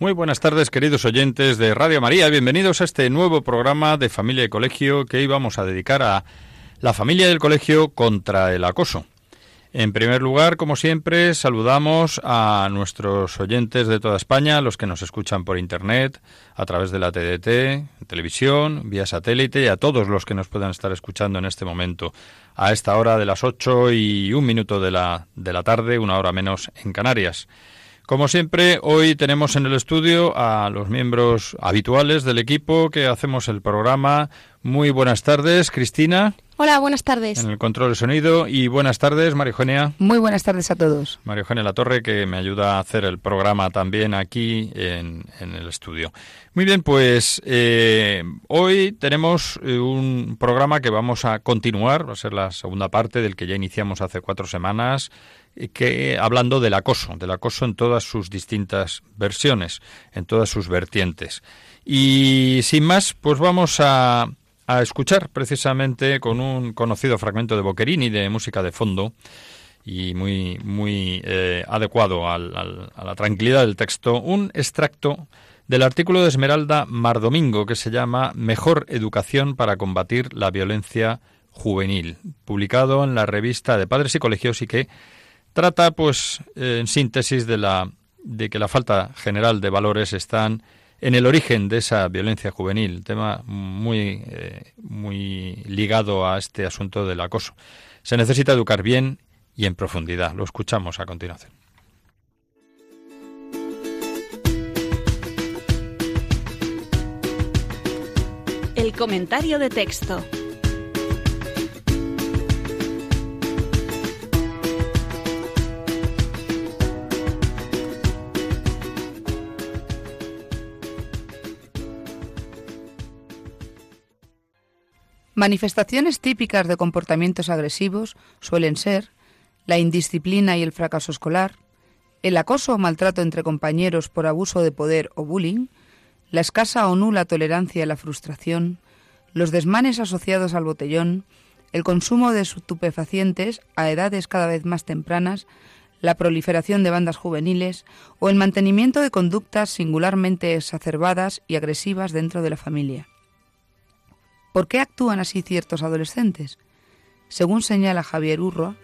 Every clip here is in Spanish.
Muy buenas tardes, queridos oyentes de Radio María. Bienvenidos a este nuevo programa de Familia y Colegio que íbamos a dedicar a la familia del colegio contra el acoso. En primer lugar, como siempre, saludamos a nuestros oyentes de toda España, los que nos escuchan por Internet, a través de la TDT, televisión, vía satélite y a todos los que nos puedan estar escuchando en este momento, a esta hora de las 8 y un minuto de la, de la tarde, una hora menos en Canarias. Como siempre, hoy tenemos en el estudio a los miembros habituales del equipo que hacemos el programa. Muy buenas tardes, Cristina. Hola, buenas tardes. En el control de sonido. Y buenas tardes, María Eugenia. Muy buenas tardes a todos. María Eugenia La Torre, que me ayuda a hacer el programa también aquí en, el estudio. Muy bien, pues eh, hoy tenemos eh, un programa que vamos a continuar, va a ser la segunda parte del que ya iniciamos hace cuatro semanas, que hablando del acoso, del acoso en todas sus distintas versiones, en todas sus vertientes. Y sin más, pues vamos a, escuchar precisamente con un conocido fragmento de Boccherini de música de fondo y muy, muy eh, adecuado a la tranquilidad del texto, un extracto del artículo de Esmeralda Mardomingo que se llama Mejor educación para combatir la violencia juvenil, publicado en la revista de Padres y Colegios y que Trata, pues, en síntesis, de, la, de que la falta general de valores están en el origen de esa violencia juvenil, tema muy, eh, muy ligado a este asunto del acoso. Se necesita educar bien y en profundidad. Lo escuchamos a continuación. El comentario de texto. Manifestaciones típicas de comportamientos agresivos suelen ser la indisciplina y el fracaso escolar, el acoso o maltrato entre compañeros por abuso de poder o bullying, la escasa o nula tolerancia a la frustración, los desmanes asociados al botellón, el consumo de estupefacientes a edades cada vez más tempranas, la proliferación de bandas juveniles o el mantenimiento de conductas singularmente exacerbadas y agresivas dentro de la familia. ¿Por qué actúan así ciertos adolescentes? Según señala Javier Urro,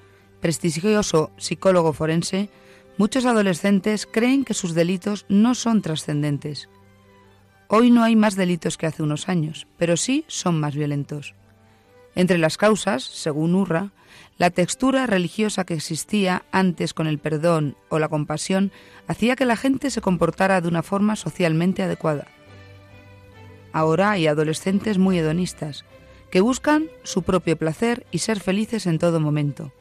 prestigioso psicólogo forense, muchos adolescentes creen que sus delitos no son trascendentes. Hoy no hay más delitos que hace unos años, pero sí son más violentos. Entre las causas, según Urra, la textura religiosa que existía antes con el perdón o la compasión hacía que la gente se comportara de una forma socialmente adecuada. Ahora hay adolescentes muy hedonistas, que buscan su propio placer y ser felices en todo momento.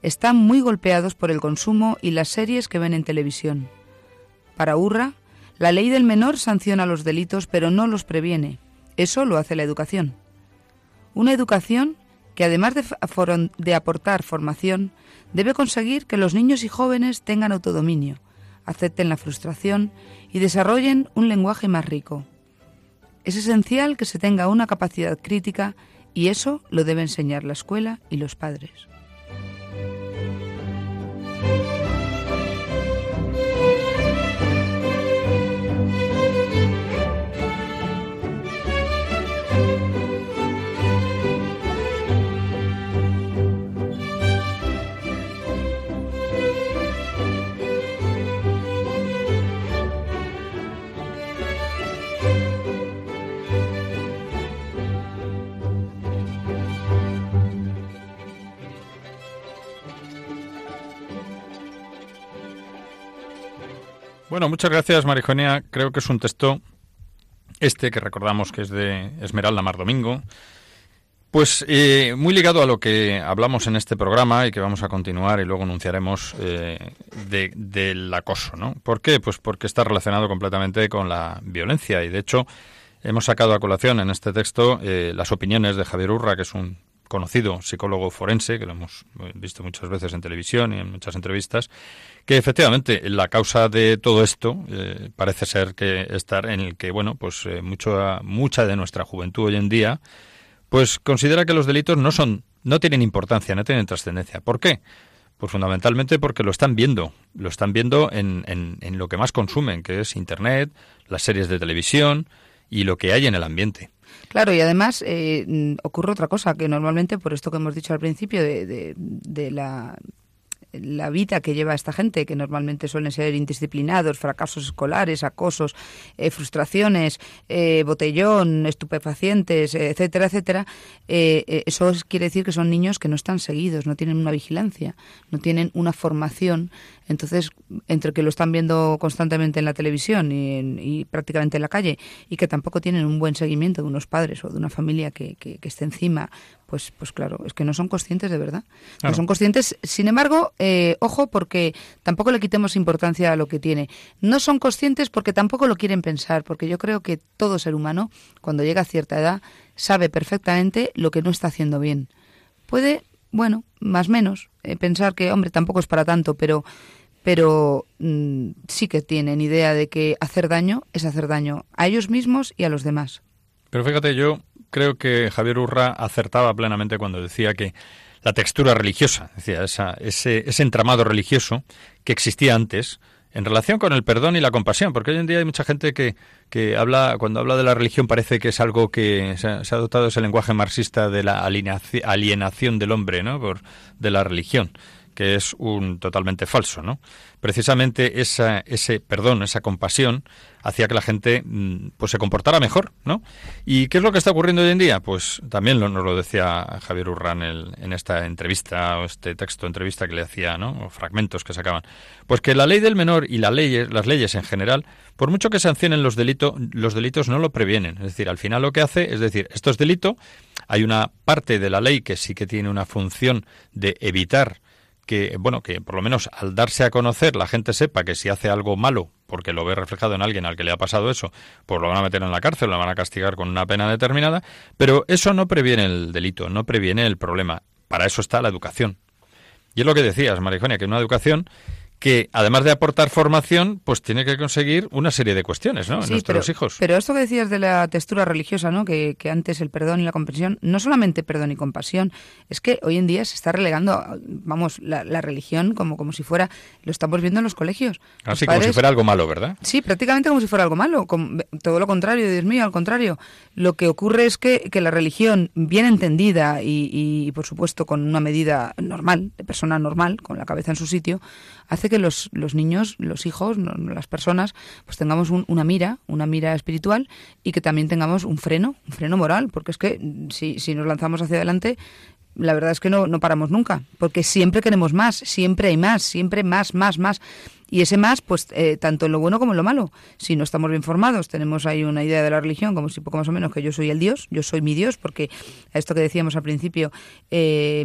Están muy golpeados por el consumo y las series que ven en televisión. Para Urra, la ley del menor sanciona los delitos pero no los previene. Eso lo hace la educación. Una educación que además de, de, aportar formación, debe conseguir que los niños y jóvenes tengan autodominio, acepten la frustración y desarrollen un lenguaje más rico. Es esencial que se tenga una capacidad crítica y eso lo debe enseñar la escuela y los padres. Bueno, muchas gracias, Marijonia. Creo que es un texto este que recordamos que es de Esmeralda Mar Domingo. Pues eh, muy ligado a lo que hablamos en este programa y que vamos a continuar y luego anunciaremos eh, del acoso, ¿no? ¿Por qué? Pues porque está relacionado completamente con la violencia y de hecho hemos sacado a colación en este texto eh, las opiniones de Javier Urra, que es un conocido psicólogo forense, que lo hemos visto muchas veces en televisión y en muchas entrevistas, que efectivamente la causa de todo esto eh, parece ser que estar en el que, bueno, pues eh, mucho, mucha de nuestra juventud hoy en día, pues considera que los delitos no son, no tienen importancia, no tienen trascendencia. ¿Por qué? Pues fundamentalmente porque lo están viendo, lo están viendo en, en, en lo que más consumen, que es Internet, las series de televisión y lo que hay en el ambiente. Claro, y además eh, ocurre otra cosa, que normalmente, por esto que hemos dicho al principio, de, de, de la la vida que lleva esta gente, que normalmente suelen ser indisciplinados, fracasos escolares, acosos, eh, frustraciones, eh, botellón, estupefacientes, etcétera, etcétera, eh, eso quiere decir que son niños que no están seguidos, no tienen una vigilancia, no tienen una formación. Entonces, entre que lo están viendo constantemente en la televisión y, prácticamente en la calle, y que tampoco tienen un buen seguimiento de unos padres o de una familia que, que esté encima pues, pues claro, es que no son conscientes de verdad. No son conscientes, sin embargo, eh, ojo, porque tampoco le quitemos importancia a lo que tiene. No son conscientes porque tampoco lo quieren pensar, porque yo creo que todo ser humano, cuando llega a cierta edad, sabe perfectamente lo que no está haciendo bien. Puede, bueno, más o menos, eh, pensar que, hombre, tampoco es para tanto, pero pero mm, sí que tienen idea de que hacer daño es hacer daño a ellos mismos y a los demás. Pero fíjate, yo creo que Javier Urra acertaba plenamente cuando decía que la textura religiosa, decía, esa, ese, ese entramado religioso que existía antes, en relación con el perdón y la compasión, porque hoy en día hay mucha gente que, que habla, cuando habla de la religión parece que es algo que se ha, se ha adoptado ese lenguaje marxista de la alienación del hombre, ¿no? Por, de la religión que es un totalmente falso, ¿no? Precisamente esa, ese perdón, esa compasión, hacía que la gente mm, pues se comportara mejor, ¿no? ¿Y qué es lo que está ocurriendo hoy en día? Pues también nos lo decía Javier Urran en esta entrevista o este texto entrevista que le hacía, ¿no? O fragmentos que sacaban. Pues que la ley del menor y la ley, las leyes en general, por mucho que sancionen los delitos, los delitos no lo previenen. Es decir, al final lo que hace es decir, esto es delito, hay una parte de la ley que sí que tiene una función de evitar que, bueno, que por lo menos al darse a conocer la gente sepa que si hace algo malo, porque lo ve reflejado en alguien al que le ha pasado eso, pues lo van a meter en la cárcel, lo van a castigar con una pena determinada, pero eso no previene el delito, no previene el problema. Para eso está la educación. Y es lo que decías, Marijonia, que una educación que además de aportar formación, pues tiene que conseguir una serie de cuestiones, ¿no? en nuestros hijos. Pero esto que decías de la textura religiosa, ¿no? Que, que, antes el perdón y la compasión, no solamente perdón y compasión, es que hoy en día se está relegando, vamos, la, la religión como, como si fuera, lo estamos viendo en los colegios. Así como si fuera algo malo, ¿verdad? Sí, prácticamente como si fuera algo malo. Todo lo contrario, Dios mío, al contrario. Lo que ocurre es que, que la religión, bien entendida y, y, por supuesto, con una medida normal, de persona normal, con la cabeza en su sitio, hace que los, los niños, los hijos, las personas, pues tengamos un, una mira, una mira espiritual y que también tengamos un freno, un freno moral, porque es que si, si nos lanzamos hacia adelante, la verdad es que no, no paramos nunca, porque siempre queremos más, siempre hay más, siempre más, más, más. Y ese más, pues eh, tanto en lo bueno como en lo malo. Si no estamos bien formados, tenemos ahí una idea de la religión, como si poco más o menos que yo soy el Dios, yo soy mi Dios, porque a esto que decíamos al principio, eh,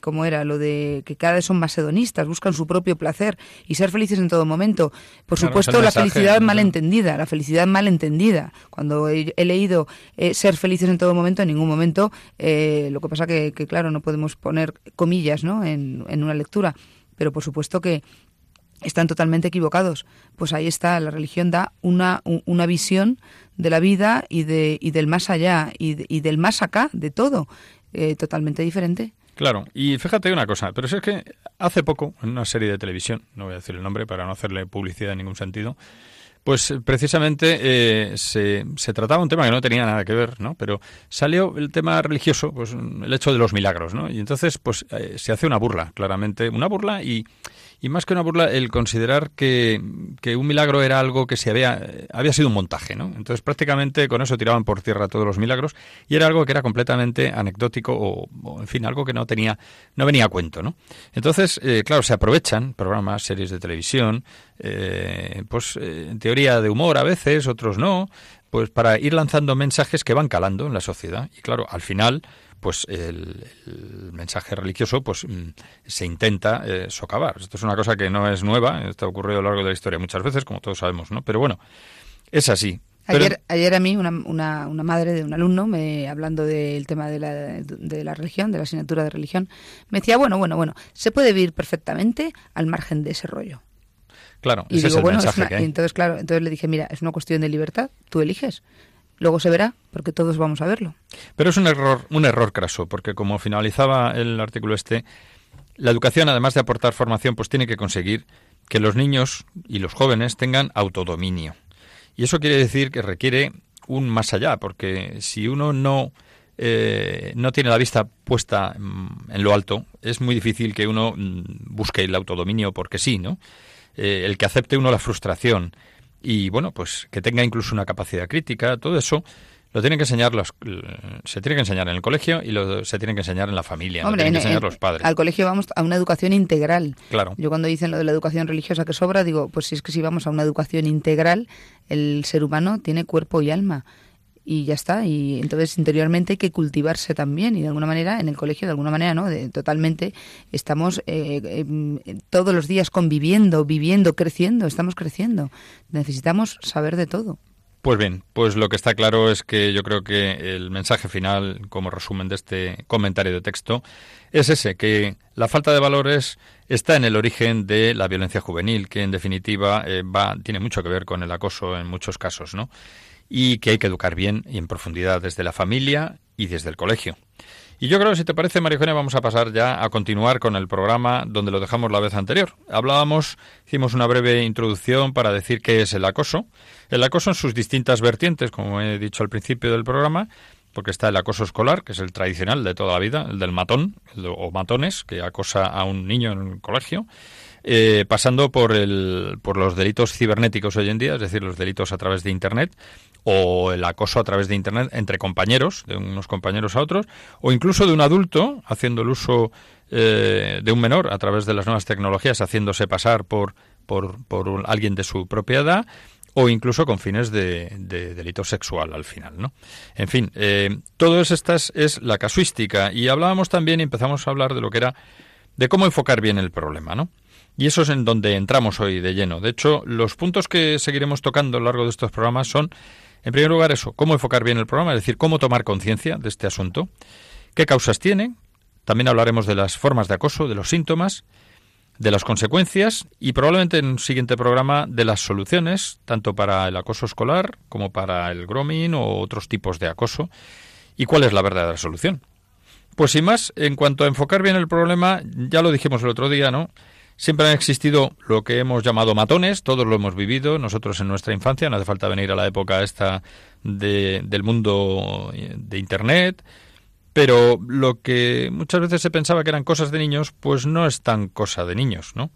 como era lo de que cada vez son más hedonistas, buscan su propio placer y ser felices en todo momento. Por claro, supuesto, la mensaje, felicidad mal entendida, la felicidad mal entendida. Cuando he, he leído eh, ser felices en todo momento, en ningún momento, eh, lo que pasa que, que, claro, no podemos poner comillas ¿no? en, en una lectura pero por supuesto que están totalmente equivocados. Pues ahí está, la religión da una, una visión de la vida y, de, y del más allá y, y del más acá, de todo, eh, totalmente diferente. Claro, y fíjate una cosa, pero es que hace poco, en una serie de televisión, no voy a decir el nombre para no hacerle publicidad en ningún sentido, pues precisamente eh, se, se, trataba un tema que no tenía nada que ver, ¿no? Pero salió el tema religioso, pues el hecho de los milagros, ¿no? Y entonces, pues eh, se hace una burla, claramente, una burla y y más que una burla, el considerar que, que, un milagro era algo que se había, había sido un montaje, ¿no? Entonces prácticamente con eso tiraban por tierra todos los milagros y era algo que era completamente anecdótico o, o en fin, algo que no tenía, no venía a cuento, ¿no? Entonces, eh, claro, se aprovechan programas, series de televisión, eh, pues en teoría de humor a veces, otros no, pues para ir lanzando mensajes que van calando en la sociedad. Y claro, al final, pues el, mensaje religioso pues mm, se intenta eh, socavar. Esto es una cosa que no es nueva, esto ha ocurrido a lo largo de la historia muchas veces, como todos sabemos, ¿no? Pero bueno, es así. Ayer, ayer a mí una, una, una, madre de un alumno, me, hablando del tema de la, de la religión, de la asignatura de religión, me decía, bueno, bueno, bueno, se puede vivir perfectamente al margen de ese rollo. Claro, y ese es el mensaje que hay. entonces, claro, entonces le dije, mira, es una cuestión de libertad, tú eliges. Luego se verá, porque todos vamos a verlo. Pero es un error, un error craso, porque como finalizaba el artículo este, la educación, además de aportar formación, pues tiene que conseguir que los niños y los jóvenes tengan autodominio. Y eso quiere decir que requiere un más allá, porque si uno no, eh, no tiene la vista puesta mm, en lo alto, es muy difícil que uno mm, busque el autodominio porque sí, ¿no? Eh, el que acepte uno la frustración y, bueno, pues que tenga incluso una capacidad crítica, todo eso lo tienen que enseñar los, se tiene que enseñar en el colegio y lo, se tiene que enseñar en la familia, lo tienen que enseñar los padres. Al colegio vamos a una educación integral. Claro. Yo cuando dicen lo de la educación religiosa que sobra, digo, pues si es que si vamos a una educación integral, el ser humano tiene cuerpo y alma y ya está. Y entonces interiormente hay que cultivarse también y de alguna manera en el colegio, de alguna manera, ¿no? totalmente estamos eh, em, todos los días conviviendo, viviendo, creciendo, estamos creciendo. Necesitamos saber de todo. Pues bien, pues lo que está claro es que yo creo que el mensaje final, como resumen de este comentario de texto, es ese, que la falta de valores está en el origen de la violencia juvenil, que en definitiva eh, va, tiene mucho que ver con el acoso en muchos casos, ¿no? Y que hay que educar bien y en profundidad desde la familia y desde el colegio. Y yo creo, si te parece, María vamos a pasar ya a continuar con el programa donde lo dejamos la vez anterior. Hablábamos, hicimos una breve introducción para decir qué es el acoso. El acoso en sus distintas vertientes, como he dicho al principio del programa, porque está el acoso escolar, que es el tradicional de toda la vida, el del matón o matones, que acosa a un niño en el colegio. Eh, pasando por, el, por los delitos cibernéticos hoy en día, es decir, los delitos a través de Internet, o el acoso a través de Internet entre compañeros, de unos compañeros a otros, o incluso de un adulto haciendo el uso eh, de un menor a través de las nuevas tecnologías, haciéndose pasar por, por, alguien de su propiedad, o incluso con fines de, delito sexual al final, ¿no? En fin, eh, todo eso estas es la casuística y hablábamos también y empezamos a hablar de lo que era de cómo enfocar bien el problema, ¿no? Y eso es en donde entramos hoy de lleno. De hecho, los puntos que seguiremos tocando a lo largo de estos programas son, en primer lugar, eso, cómo enfocar bien el programa, es decir, cómo tomar conciencia de este asunto, qué causas tiene, también hablaremos de las formas de acoso, de los síntomas, de las consecuencias y probablemente en un siguiente programa de las soluciones, tanto para el acoso escolar como para el grooming o otros tipos de acoso, y cuál es la verdadera solución. Pues sin más, en cuanto a enfocar bien el problema, ya lo dijimos el otro día, ¿no? Siempre han existido lo que hemos llamado matones, todos lo hemos vivido, nosotros en nuestra infancia, no hace falta venir a la época esta de, del mundo de Internet, pero lo que muchas veces se pensaba que eran cosas de niños, pues no es tan cosa de niños, ¿no?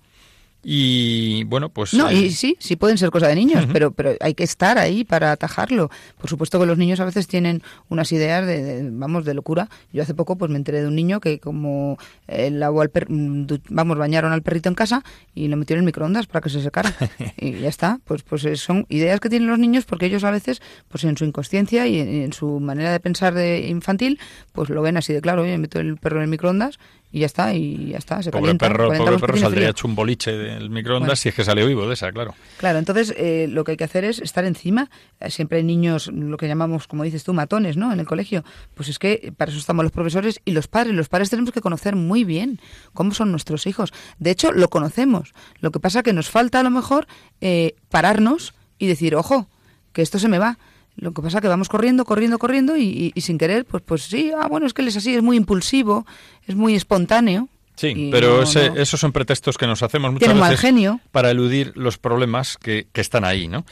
Y bueno, pues. No, y sí, sí pueden ser cosa de niños, pero, pero hay que estar ahí para atajarlo. Por supuesto que los niños a veces tienen unas ideas de, vamos, de locura. Yo hace poco pues me enteré de un niño que como el agua al mm, vamos, bañaron al perrito en casa y lo metieron en microondas para que se secara. y ya está. Pues, pues eh, son ideas que tienen los niños porque ellos a veces, pues en su inconsciencia y en, su manera de pensar de infantil, pues lo ven así de claro, oye, meto el perro en el microondas y ya está, y ya está, se pobre Perro, pobre perro saldría hecho un boliche del microondas si es que salió vivo de esa, claro. Claro, entonces eh, lo que hay que hacer es estar encima. Eh, siempre hay niños, lo que llamamos, como dices tú, matones, ¿no? En el colegio. Pues es que para eso estamos los profesores y los padres. Los padres tenemos que conocer muy bien cómo son nuestros hijos. De hecho, lo conocemos. Lo que pasa que nos falta a lo mejor eh, pararnos y decir, ojo, que esto se me va lo que pasa es que vamos corriendo, corriendo, corriendo y, sin querer, pues, pues sí, ah, bueno, es que él es así, es muy impulsivo, es muy espontáneo. Sí, pero esos son pretextos que nos hacemos muchas veces genio. para eludir los problemas que, que están ahí, ¿no?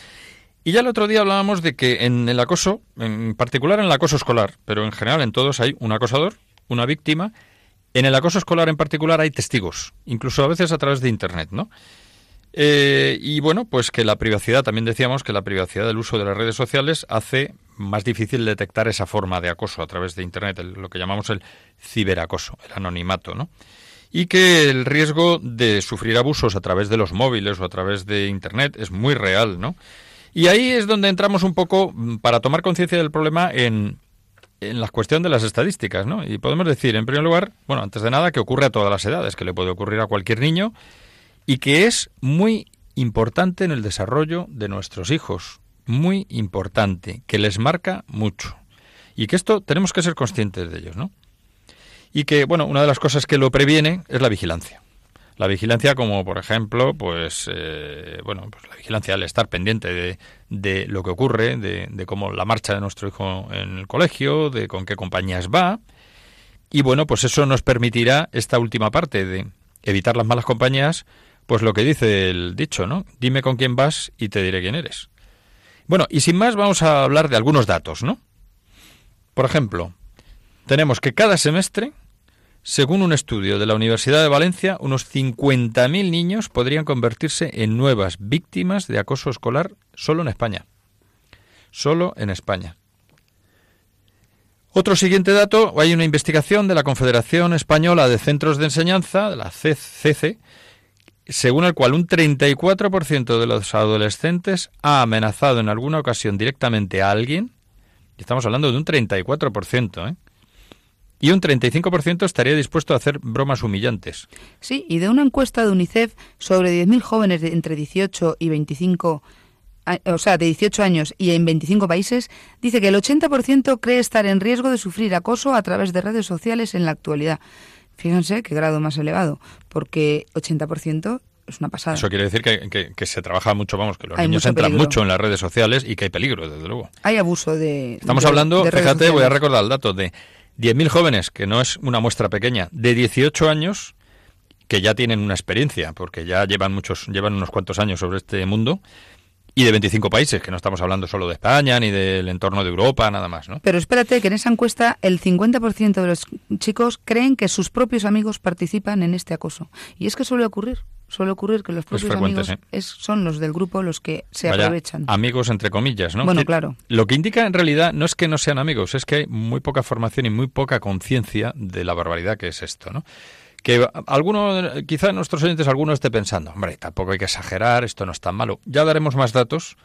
Y ya el otro día hablábamos de que en el acoso, en particular en el acoso escolar, pero en general en todos hay un acosador, una víctima. En el acoso escolar en particular hay testigos, incluso a veces a través de Internet, ¿no? Eh, y bueno, pues que la privacidad, también decíamos que la privacidad del uso de las redes sociales hace más difícil detectar esa forma de acoso a través de Internet, lo que llamamos el ciberacoso, el anonimato, ¿no? y que el riesgo de sufrir abusos a través de los móviles o a través de Internet es muy real, ¿no? Y ahí es donde entramos un poco mm, para tomar conciencia del problema en, en la cuestión de las estadísticas, ¿no? Y podemos decir, en primer lugar, bueno, antes de nada, que ocurre a todas las edades, que le puede ocurrir a cualquier niño y que es muy importante en el desarrollo de nuestros hijos, muy importante, que les marca mucho. Y que esto tenemos que ser conscientes de ellos, ¿no? Y que, bueno, una de las cosas que lo previene es la vigilancia. La vigilancia como, por ejemplo, pues, eh, bueno, pues la vigilancia al estar pendiente de, de lo que ocurre, de, de, cómo la marcha de nuestro hijo en el colegio, de con qué compañías va. Y bueno, pues eso nos permitirá esta última parte de evitar las malas compañías, pues lo que dice el dicho, ¿no? Dime con quién vas y te diré quién eres. Bueno, y sin más vamos a hablar de algunos datos, ¿no? Por ejemplo, tenemos que cada semestre según un estudio de la Universidad de Valencia, unos 50.000 niños podrían convertirse en nuevas víctimas de acoso escolar solo en España. Solo en España. Otro siguiente dato, hay una investigación de la Confederación Española de Centros de Enseñanza, de la CC, según el cual un 34% de los adolescentes ha amenazado en alguna ocasión directamente a alguien, y estamos hablando de un 34%, ¿eh? y un 35% estaría dispuesto a hacer bromas humillantes. Sí, y de una encuesta de UNICEF sobre 10.000 jóvenes de entre 18 y 25 o sea, de 18 años y en 25 países, dice que el 80% cree estar en riesgo de sufrir acoso a través de redes sociales en la actualidad. Fíjense qué grado más elevado, porque 80% es una pasada. Eso quiere decir que, se trabaja mucho, vamos, que los niños entran mucho en las redes sociales y que hay peligro, desde luego. Hay abuso de. Estamos hablando, fíjate, voy a recordar el dato de 10.000 jóvenes, que no es una muestra pequeña, de 18 años, que ya tienen una experiencia, porque ya llevan muchos, llevan unos cuantos años sobre este mundo, y de 25 países, que no estamos hablando solo de España ni del entorno de Europa, nada más, ¿no? Pero espérate que en esa encuesta el 50% de los chicos creen que sus propios amigos participan en este acoso. Y es que suele ocurrir. Suele ocurrir que los propios amigos son los del grupo los que se aprovechan. Amigos entre comillas, ¿no? Bueno, claro. Lo que indica en realidad no es que no sean amigos, es que hay muy poca formación y muy poca conciencia de la barbaridad que es esto, ¿no? Que alguno, quizá nuestros oyentes alguno esté pensando, hombre, tampoco hay que exagerar, esto no es tan malo. Ya daremos más datos,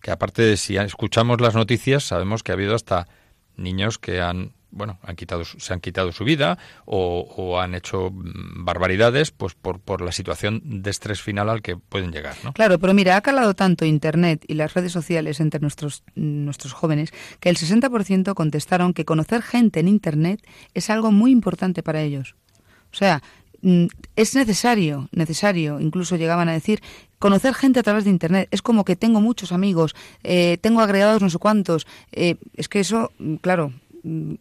que aparte de si escuchamos las noticias, sabemos que ha habido hasta niños que han bueno, han quitado, se han quitado su vida o, han hecho mm, barbaridades pues por, por, la situación de estrés final al que pueden llegar. ¿no? Claro, pero mira, ha calado tanto Internet y las redes sociales entre nuestros, nuestros jóvenes que el 60% contestaron que conocer gente en Internet es algo muy importante para ellos. O sea, mm, es necesario, necesario, incluso llegaban a decir, conocer gente a través de Internet. Es como que tengo muchos amigos, eh, tengo agregados no sé cuántos. Eh, es que eso, mm, claro, mm,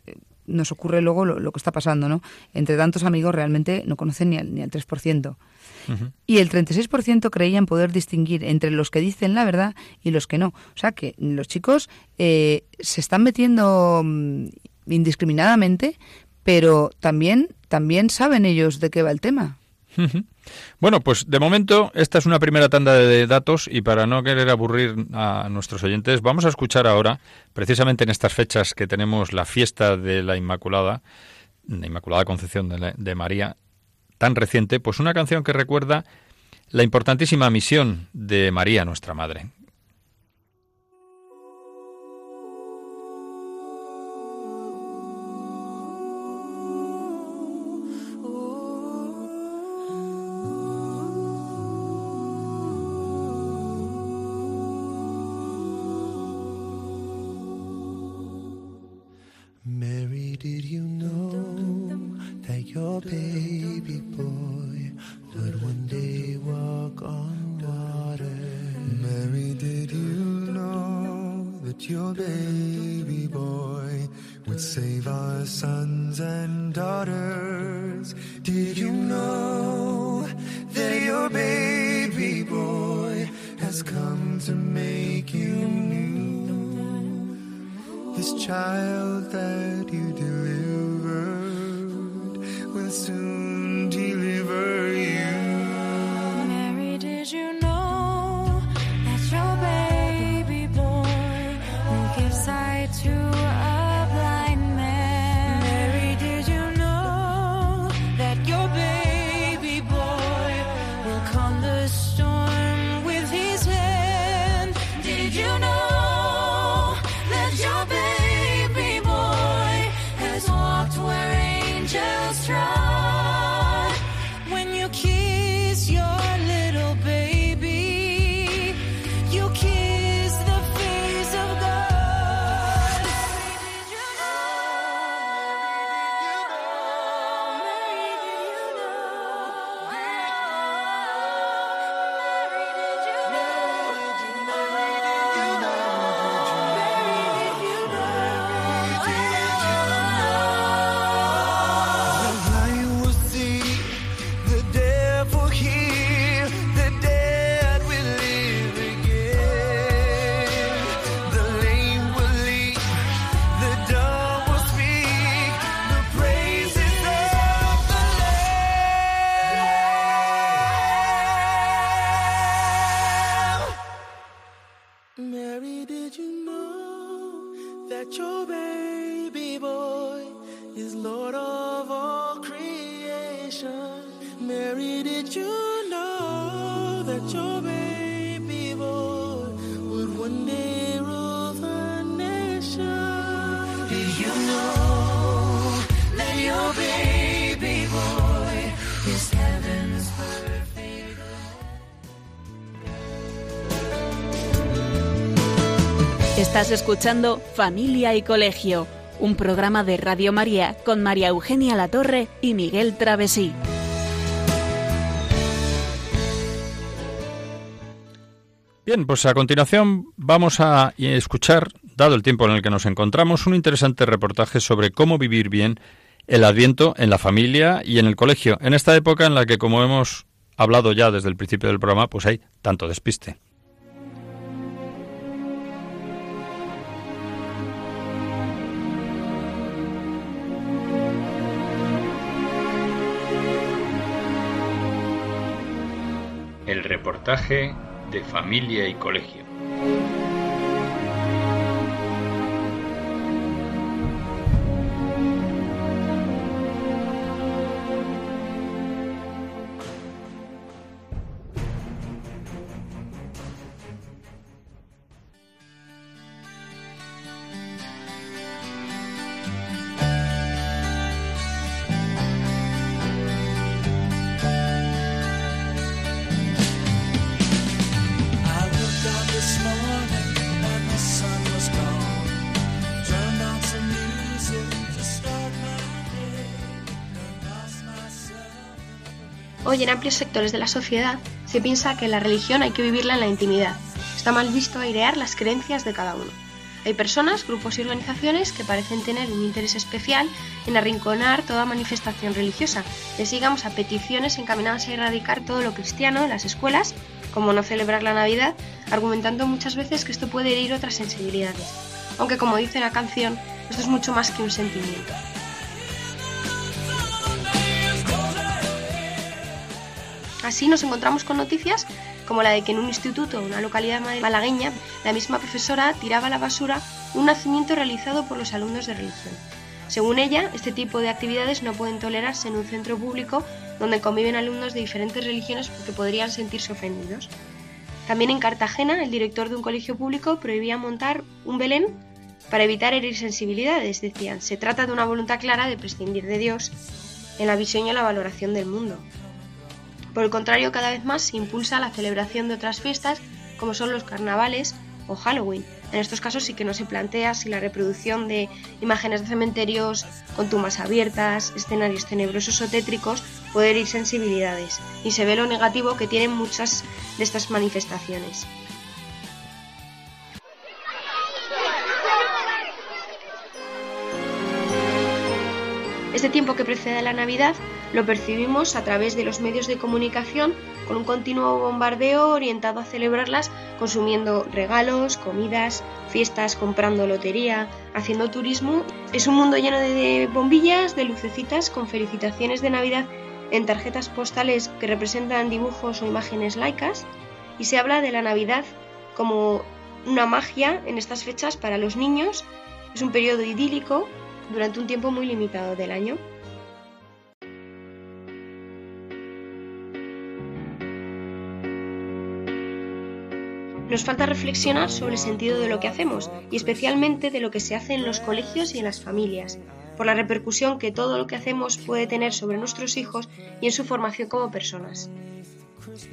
nos ocurre luego lo, que está pasando, ¿no? Entre tantos amigos realmente no conocen ni al, ni al 3%. Y el 36% creían poder distinguir entre los que dicen la verdad y los que no. O sea que los chicos eh, se están metiendo indiscriminadamente, pero también también saben ellos de qué va el tema. Bueno, pues de momento esta es una primera tanda de datos y para no querer aburrir a nuestros oyentes, vamos a escuchar ahora, precisamente en estas fechas que tenemos la fiesta de la Inmaculada, la Inmaculada Concepción de, de María, tan reciente, pues una canción que recuerda la importantísima misión de María, nuestra Madre. Estás escuchando Familia y Colegio, un programa de Radio María con María Eugenia Latorre y Miguel Travesí. Bien, pues a continuación vamos a escuchar, dado el tiempo en el que nos encontramos, un interesante reportaje sobre cómo vivir bien el adviento en la familia y en el colegio, en esta época en la que, como hemos hablado ya desde el principio del programa, pues hay tanto despiste. El reportaje de familia y colegio. En amplios sectores de la sociedad se piensa que la religión hay que vivirla en la intimidad. Está mal visto airear las creencias de cada uno. Hay personas, grupos y organizaciones que parecen tener un interés especial en arrinconar toda manifestación religiosa, y sigamos a peticiones encaminadas a erradicar todo lo cristiano en las escuelas, como no celebrar la Navidad, argumentando muchas veces que esto puede herir otras sensibilidades. Aunque como dice la canción, esto es mucho más que un sentimiento. Así nos encontramos con noticias como la de que en un instituto de una localidad malagueña, la misma profesora tiraba a la basura un nacimiento realizado por los alumnos de religión. Según ella, este tipo de actividades no pueden tolerarse en un centro público donde conviven alumnos de diferentes religiones porque podrían sentirse ofendidos. También en Cartagena, el director de un colegio público prohibía montar un Belén para evitar herir sensibilidades. Decían, se trata de una voluntad clara de prescindir de Dios en la visión y la valoración del mundo. Por el contrario, cada vez más se impulsa la celebración de otras fiestas como son los carnavales o Halloween. En estos casos sí que no se plantea si la reproducción de imágenes de cementerios con tumbas abiertas, escenarios tenebrosos o tétricos puede herir sensibilidades y se ve lo negativo que tienen muchas de estas manifestaciones. Este tiempo que precede a la Navidad lo percibimos a través de los medios de comunicación con un continuo bombardeo orientado a celebrarlas consumiendo regalos, comidas, fiestas, comprando lotería, haciendo turismo. Es un mundo lleno de bombillas, de lucecitas con felicitaciones de Navidad en tarjetas postales que representan dibujos o imágenes laicas y se habla de la Navidad como una magia en estas fechas para los niños. Es un periodo idílico durante un tiempo muy limitado del año. Nos falta reflexionar sobre el sentido de lo que hacemos y especialmente de lo que se hace en los colegios y en las familias, por la repercusión que todo lo que hacemos puede tener sobre nuestros hijos y en su formación como personas.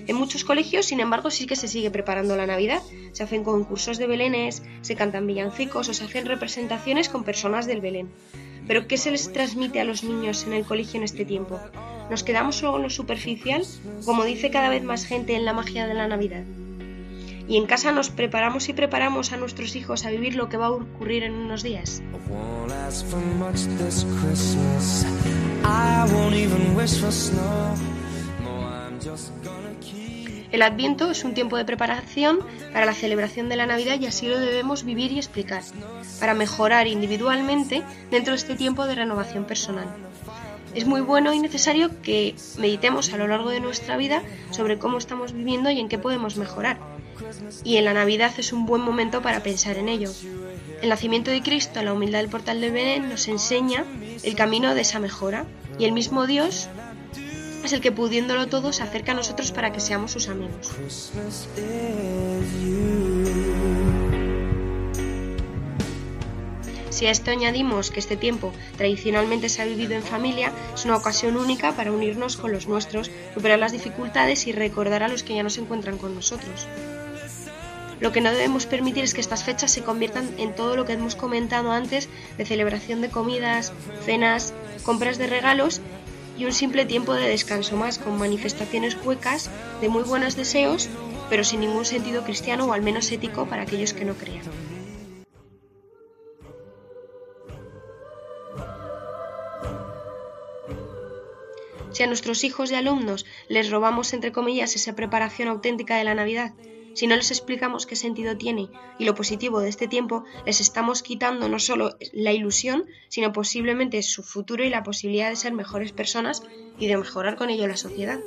En muchos colegios, sin embargo, sí que se sigue preparando la Navidad. Se hacen concursos de belenes, se cantan villancicos o se hacen representaciones con personas del Belén. Pero ¿qué se les transmite a los niños en el colegio en este tiempo? ¿Nos quedamos solo en lo superficial, como dice cada vez más gente en la magia de la Navidad? Y en casa nos preparamos y preparamos a nuestros hijos a vivir lo que va a ocurrir en unos días. I won't even wish for snow. No, I'm just gonna. El Adviento es un tiempo de preparación para la celebración de la Navidad y así lo debemos vivir y explicar, para mejorar individualmente dentro de este tiempo de renovación personal. Es muy bueno y necesario que meditemos a lo largo de nuestra vida sobre cómo estamos viviendo y en qué podemos mejorar. Y en la Navidad es un buen momento para pensar en ello. El nacimiento de Cristo, la humildad del portal de Belén, nos enseña el camino de esa mejora. Y el mismo Dios es el que pudiéndolo todo se acerca a nosotros para que seamos sus amigos. Si a esto añadimos que este tiempo tradicionalmente se ha vivido en familia, es una ocasión única para unirnos con los nuestros, superar las dificultades y recordar a los que ya no se encuentran con nosotros. Lo que no debemos permitir es que estas fechas se conviertan en todo lo que hemos comentado antes de celebración de comidas, cenas, compras de regalos y un simple tiempo de descanso más con manifestaciones huecas de muy buenos deseos, pero sin ningún sentido cristiano o al menos ético para aquellos que no crean. Si a nuestros hijos y alumnos les robamos, entre comillas, esa preparación auténtica de la Navidad, si no les explicamos qué sentido tiene y lo positivo de este tiempo, les estamos quitando no solo la ilusión, sino posiblemente su futuro y la posibilidad de ser mejores personas y de mejorar con ello la sociedad.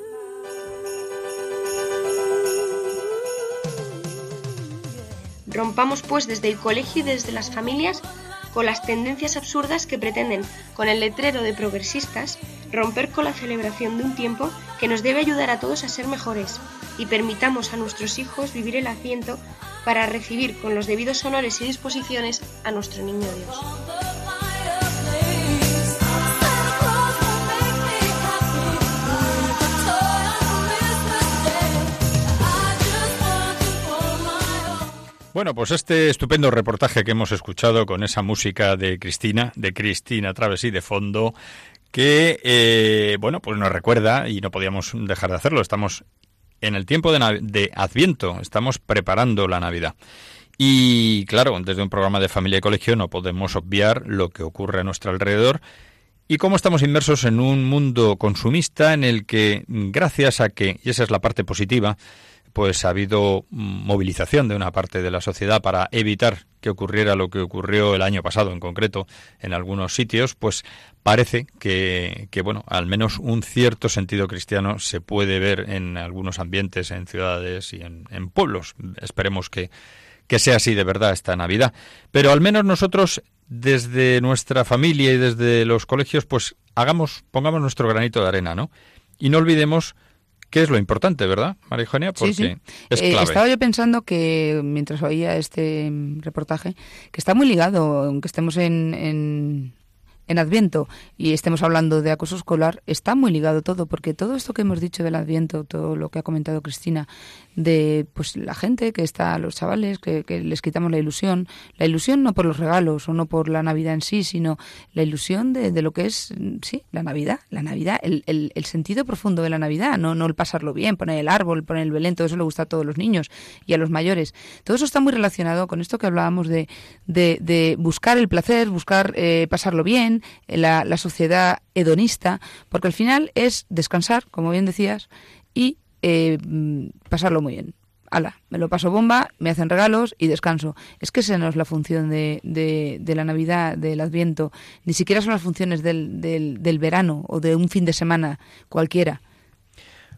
Rompamos pues desde el colegio y desde las familias con las tendencias absurdas que pretenden, con el letrero de progresistas, romper con la celebración de un tiempo que nos debe ayudar a todos a ser mejores y permitamos a nuestros hijos vivir el asiento para recibir con los debidos honores y disposiciones a nuestro niño Dios. Bueno, pues este estupendo reportaje que hemos escuchado con esa música de Cristina, de Cristina Travesí de fondo, que, eh, bueno, pues nos recuerda, y no podíamos dejar de hacerlo, estamos en el tiempo de, Adviento, estamos preparando la Navidad. Y claro, desde un programa de familia y colegio no podemos obviar lo que ocurre a nuestro alrededor y cómo estamos inmersos en un mundo consumista en el que, gracias a que, y esa es la parte positiva, pues ha habido movilización de una parte de la sociedad para evitar que ocurriera lo que ocurrió el año pasado en concreto en algunos sitios, pues parece que, bueno, al menos un cierto sentido cristiano se puede ver en algunos ambientes, en ciudades y en, en pueblos. Esperemos que, que sea así de verdad esta Navidad. Pero al menos nosotros, desde nuestra familia y desde los colegios, pues hagamos, pongamos nuestro granito de arena, ¿no? Y no olvidemos que es lo importante, ¿verdad, María Eugenia? Porque Sí, sí. es Eh, estaba yo pensando que, mientras oía este reportaje, que está muy ligado, aunque estemos en, en, en Adviento y estemos hablando de acoso escolar, está muy ligado todo, porque todo esto que hemos dicho del Adviento, todo lo que ha comentado Cristina, de pues la gente que está, los chavales, que, les quitamos la ilusión, la ilusión no por los regalos o no por la Navidad en sí, sino la ilusión de, de lo que es, sí, la Navidad, la Navidad, el, el, el sentido profundo de la Navidad, no, no el pasarlo bien, poner el árbol, poner el belén, todo eso le gusta a todos los niños y a los mayores. Todo eso está muy relacionado con esto que hablábamos de, de, de buscar el placer, buscar eh, pasarlo bien, la, la sociedad hedonista, porque al final es descansar, como bien decías, y eh, pasarlo muy bien. Ala, me lo paso bomba, me hacen regalos y descanso. Es que esa no es la función de, de, la Navidad, del Adviento. Ni siquiera son las funciones del, del, del verano o de un fin de semana cualquiera.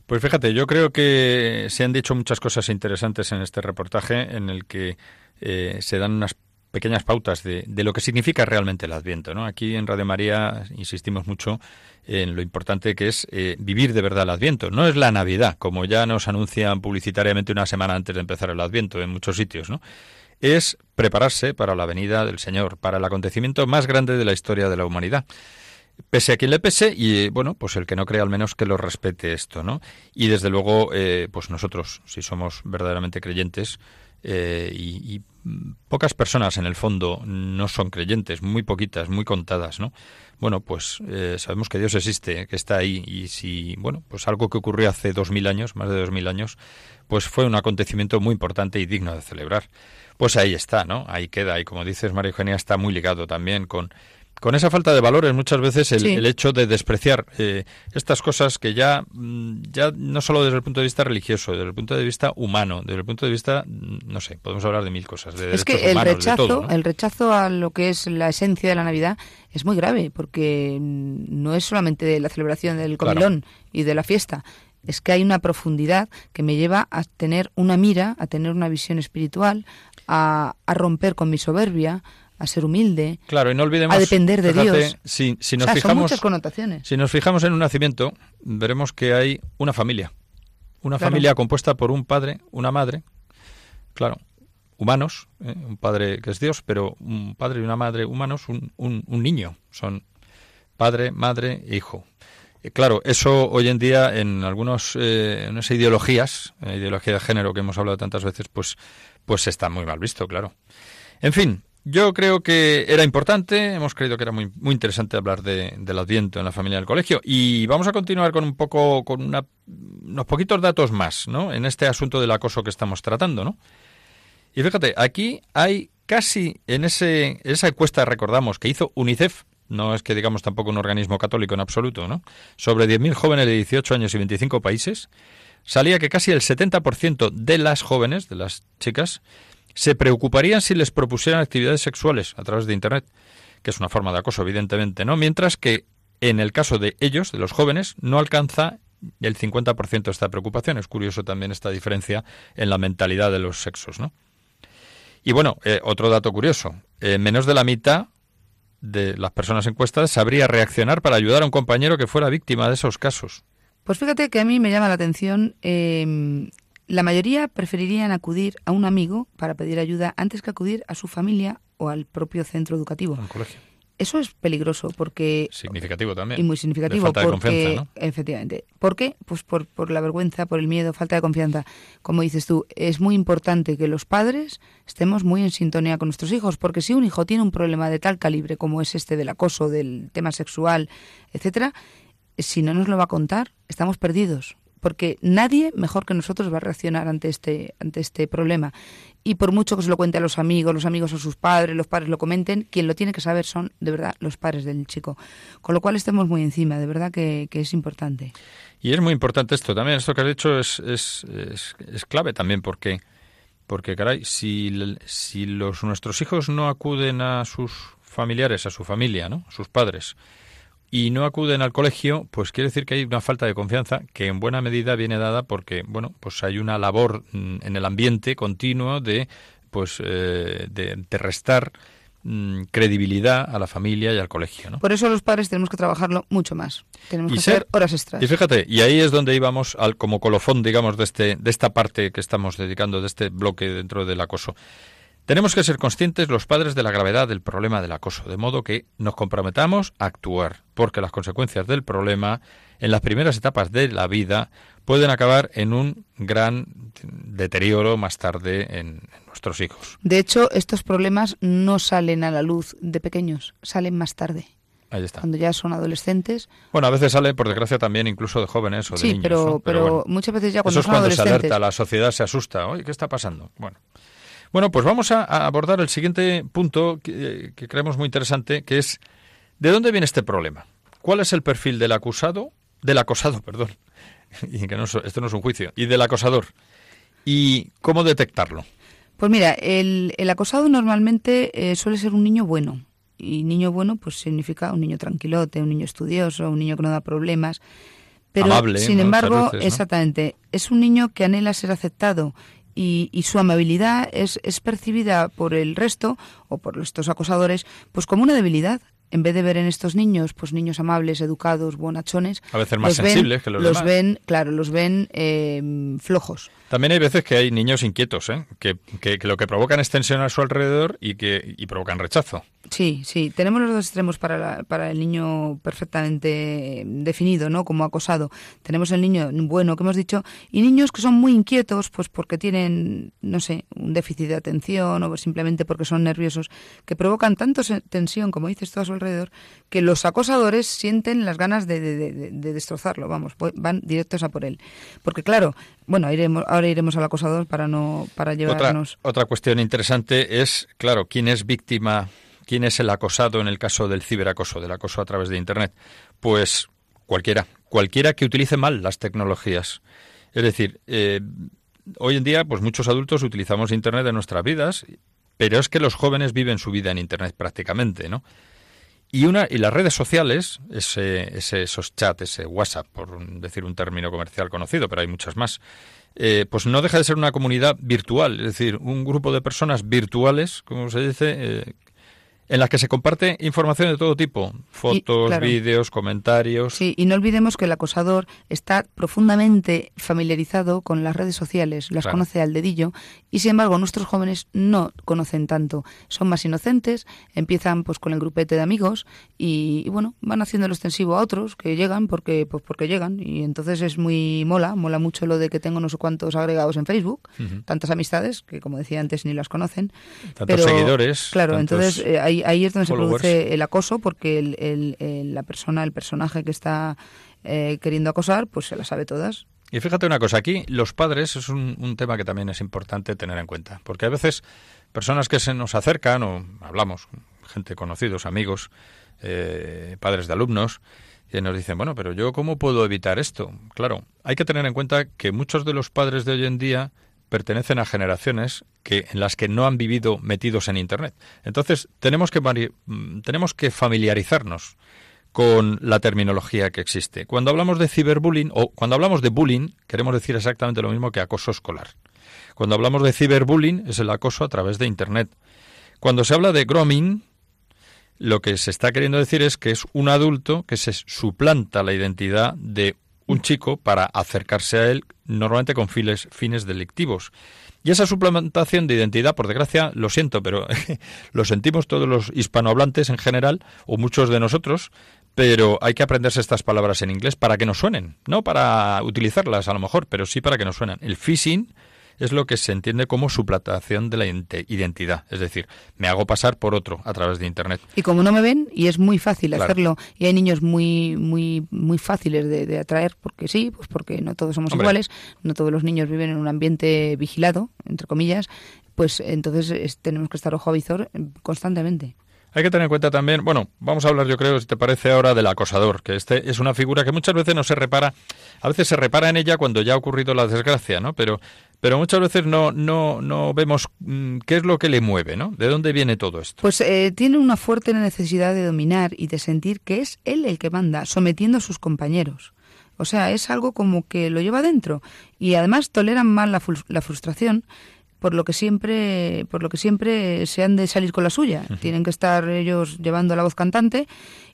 Pues fíjate, yo creo que se han dicho muchas cosas interesantes en este reportaje en el que eh, se dan unas pequeñas pautas de, de, lo que significa realmente el Adviento. ¿no? Aquí en Radio María insistimos mucho en lo importante que es eh, vivir de verdad el Adviento. No es la Navidad, como ya nos anuncian publicitariamente una semana antes de empezar el Adviento en muchos sitios, ¿no? Es prepararse para la venida del Señor, para el acontecimiento más grande de la historia de la humanidad pese a quien le pese y bueno pues el que no crea al menos que lo respete esto no y desde luego eh, pues nosotros si somos verdaderamente creyentes eh, y, pocas personas en el fondo no son creyentes muy poquitas muy contadas no bueno pues eh, sabemos que Dios existe que está ahí y si bueno pues algo que ocurrió hace dos mil años más de dos mil años pues fue un acontecimiento muy importante y digno de celebrar. Pues ahí está no ahí queda y como dices María Eugenia está muy ligado también con con esa falta de valores muchas veces el, sí. el hecho de despreciar eh, estas cosas que ya ya no solo desde el punto de vista religioso desde el punto de vista humano desde el punto de vista no sé podemos hablar de mil cosas de es que el humanos, rechazo todo, ¿no? el rechazo a lo que es la esencia de la navidad es muy grave porque no es solamente de la celebración del comilón claro. y de la fiesta es que hay una profundidad que me lleva a tener una mira, a tener una visión espiritual, a, a romper con mi soberbia, a ser humilde, Claro, y no olvidemos. a depender de fíjate, Dios. Si, si O nos son fijamos. muchas connotaciones. Si nos fijamos en un nacimiento, veremos que hay una familia. Una Claro. familia compuesta por un padre, una madre, claro, humanos, ¿eh? un padre que es Dios, pero un padre y una madre humanos, un, un- un niño. Son padre, madre, hijo. Eh, Claro, eso hoy en día en algunos, eh, en esas ideologías, en la ideología de género que hemos hablado tantas veces, pues, pues está muy mal visto, claro. En fin, yo creo que era importante, hemos creído que era muy, muy interesante hablar de, del Adviento en la familia del colegio y vamos a continuar con un poco, con una- unos poquitos datos más, ¿no? En este asunto del acoso que estamos tratando, ¿no? Y fíjate, aquí hay casi en ese, esa encuesta, recordamos, que hizo UNICEF, no es que digamos tampoco un organismo católico en absoluto, ¿no? Sobre 10.000 jóvenes de 18 años y 25 países, salía que casi el 70% de las jóvenes, de las chicas, se preocuparían si les propusieran actividades sexuales a través de Internet, que es una forma de acoso, evidentemente, ¿no? Mientras que en el caso de ellos, de los jóvenes, no alcanza el 50% esta preocupación. Es curioso también esta diferencia en la mentalidad de los sexos, ¿no? Y bueno, eh, otro dato curioso, eh, menos de la mitad de las personas encuestadas sabría reaccionar para ayudar a un compañero que fuera víctima de esos casos. Pues fíjate que a mí me llama la atención, eh, la mayoría preferirían acudir a un amigo para pedir ayuda antes que acudir a su familia o al propio centro educativo. Colegio. Eso es peligroso porque Significativo también. y muy De significativo falta de porque confianza, ¿no? efectivamente ¿por qué? pues por, por la vergüenza por el miedo falta de confianza como dices tú es muy importante que los padres estemos muy en sintonía con nuestros hijos porque si un hijo tiene un problema de tal calibre como es este del acoso del tema sexual etcétera si no nos lo va a contar estamos perdidos porque nadie mejor que nosotros va a reaccionar ante este ante este problema y por mucho que se lo cuente a los amigos, los amigos a sus padres, los padres lo comenten, quien lo tiene que saber son de verdad los padres del chico. Con lo cual estemos muy encima, de verdad que, es importante. Y es muy importante esto también, esto que has dicho es, es, es, es clave también porque, porque caray, si, si los, nuestros hijos no acuden a sus familiares, a su familia, ¿no? a sus padres, y no acuden al colegio, pues quiere decir que hay una falta de confianza que en buena medida viene dada porque, bueno, pues hay una labor mm, en el ambiente continuo de, pues, eh, de, de restar mm, credibilidad a la familia y al colegio, ¿no? Por eso los padres tenemos que trabajarlo mucho más. Tenemos Y que ser- hacer horas extras. Y fíjate, y ahí es donde íbamos al como colofón, digamos, de este de esta parte que estamos dedicando de este bloque dentro del acoso. Tenemos que ser conscientes los padres de la gravedad del problema del acoso, de modo que nos comprometamos a actuar, porque las consecuencias del problema en las primeras etapas de la vida pueden acabar en un gran deterioro más tarde en, en nuestros hijos. De hecho, estos problemas no salen a la luz de pequeños, salen más tarde, Ahí está. cuando ya son adolescentes. Bueno, a veces sale, por desgracia, también incluso de jóvenes o de Sí, niños. pero, ¿no? pero, bueno. muchas veces ya cuando Eso es son cuando se alerta, la sociedad se asusta. Oye, ¿qué está pasando? Bueno, bueno pues vamos a, a abordar el siguiente punto que, que creemos muy interesante, que es ¿de dónde viene este problema? ¿Cuál es el perfil del acusado? Del acosado, perdón. Y que no, es- esto no es un juicio. Y del acosador. ¿Y cómo detectarlo? Pues mira, el, el acosado normalmente eh, suele ser un niño bueno. Y niño bueno, pues significa un niño tranquilote, un niño estudioso, un niño que no da problemas. Pero, Amable, sin ¿no? embargo, Muchas veces, ¿no? exactamente, es un niño que anhela ser aceptado y, y su amabilidad es, es percibida por el resto o por estos acosadores pues como una debilidad. En vez de ver en estos niños, pues niños amables, educados, bonachones, A veces más los ven- sensibles que los demás. ven, claro, los ven eh, flojos. También hay veces que hay niños inquietos, ¿eh? que, que- que lo que provocan es tensión a su alrededor y que y provocan rechazo. Sí, sí, tenemos los dos extremos para, la- para el niño perfectamente definido, ¿no? Como acosado. Tenemos el niño bueno que hemos dicho y niños que son muy inquietos, pues porque tienen, no sé, un déficit de atención o simplemente porque son nerviosos, que provocan tanto tensión, como dices tú a su alrededor, que los acosadores sienten las ganas de, de- de- de destrozarlo, vamos, van directos a por él. Porque claro, bueno, iremos, ahora iremos al acosador para no para Otra, llevarnos. otra cuestión interesante es, claro, quién es víctima, quién es el acosado en el caso del ciberacoso, del acoso a través de Internet. Pues cualquiera, cualquiera que utilice mal las tecnologías. Es decir, eh, hoy en día, pues muchos adultos utilizamos Internet en nuestras vidas, pero es que los jóvenes viven su vida en Internet prácticamente, ¿no? Y, una, y las redes sociales, ese, esos chats, ese WhatsApp, por decir un término comercial conocido, pero hay muchas más, eh, pues no deja de ser una comunidad virtual, es decir, un grupo de personas virtuales, como se dice, eh, en las que se comparte información de todo tipo, fotos, claro. vídeos, comentarios. Sí, y no olvidemos que el acosador está profundamente familiarizado con las redes sociales, las Claro. conoce al dedillo, y sin embargo nuestros jóvenes no conocen tanto, son más inocentes, empiezan pues con el grupete de amigos y, y, bueno, van haciendo lo extensivo a otros que llegan porque pues porque llegan y entonces es muy mola, mola mucho lo de que tengo no sé cuántos agregados en Facebook, tantas amistades que como decía antes ni las conocen. Tantos seguidores, Claro, entonces eh, ahí, ahí es donde followers. se produce el acoso porque el, el- el- la persona, el personaje que está eh, queriendo acosar, pues se las sabe todas. Y fíjate una cosa, aquí los padres es un, tema que también es importante tener en cuenta, porque a veces personas que se nos acercan o hablamos, gente conocidos, amigos, eh, padres de alumnos, que nos dicen, bueno, pero yo cómo puedo evitar esto? Claro, hay que tener en cuenta que muchos de los padres de hoy en día pertenecen a generaciones que en las que no han vivido metidos en Internet. Entonces, tenemos que mm, tenemos que familiarizarnos con la terminología que existe. Cuando hablamos de ciberbullying o cuando hablamos de bullying, queremos decir exactamente lo mismo que acoso escolar. Cuando hablamos de ciberbullying es el acoso a través de Internet. Cuando se habla de grooming, lo que se está queriendo decir es que es un adulto que se suplanta la identidad de un chico para acercarse a él, normalmente con files- fines delictivos. Y esa suplantación de identidad, por desgracia, lo siento, pero lo sentimos todos los hispanohablantes en general, o muchos de nosotros, pero hay que aprenderse estas palabras en inglés para que nos suenen, no para utilizarlas a lo mejor, pero sí para que nos suenan. El phishing es lo que se entiende como suplantación de la ident- identidad, es decir, me hago pasar por otro a través de Internet. Y como no me ven, y es muy fácil Claro. hacerlo, y hay niños muy muy muy fáciles de, de atraer, porque sí, pues porque no todos somos Hombre. iguales, no todos los niños viven en un ambiente vigilado, entre comillas, pues entonces es- tenemos que estar ojo a visor constantemente. Hay que tener en cuenta también, bueno, vamos a hablar yo creo, si te parece ahora, del acosador, que este es una figura que muchas veces no se repara, a veces se repara en ella cuando ya ha ocurrido la desgracia, ¿no? Pero, pero muchas veces no, no, no vemos mm, qué es lo que le mueve, ¿no? ¿De dónde viene todo esto? Pues eh, tiene una fuerte necesidad de dominar y de sentir que es él el que manda, sometiendo a sus compañeros. O sea, es algo como que lo lleva dentro y además toleran mal la, frus- la frustración por lo que siempre por lo que siempre se han de salir con la suya. Tienen que estar ellos llevando la voz cantante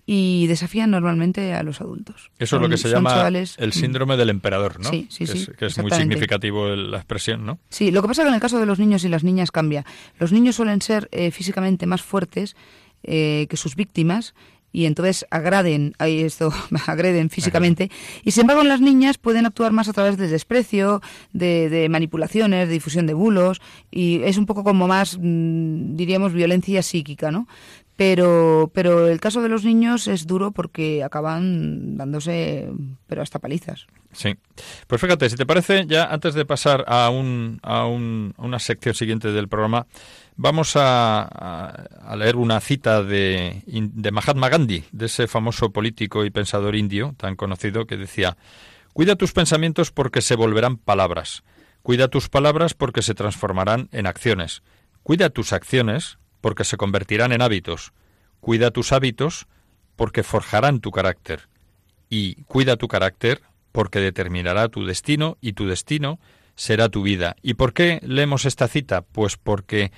y desafían normalmente a los adultos. Eso es lo que se llama chavales- el síndrome del emperador, ¿no? Sí, sí, que sí, Es, que es muy significativo la expresión, ¿no? Sí, lo que pasa es que en el caso de los niños y las niñas cambia. Los niños suelen ser eh, físicamente más fuertes eh, que sus víctimas y entonces agraden, ahí esto, agreden físicamente. Y sin embargo, en las niñas pueden actuar más a través del desprecio, de, de manipulaciones, de difusión de bulos y es un poco como más, mm, diríamos, violencia psíquica, ¿no? Pero, pero el caso de los niños es duro porque acaban dándose, pero hasta palizas. Sí. Pues fíjate, si te parece, ya antes de pasar a, un, a, un- a una sección siguiente del programa, vamos a, leer una cita de, de Mahatma Gandhi, de ese famoso político y pensador indio tan conocido que decía, cuida tus pensamientos porque se volverán palabras, cuida tus palabras porque se transformarán en acciones, cuida tus acciones porque se convertirán en hábitos, cuida tus hábitos porque forjarán tu carácter y cuida tu carácter porque determinará tu destino y tu destino será tu vida. ¿Y por qué leemos esta cita? Pues porque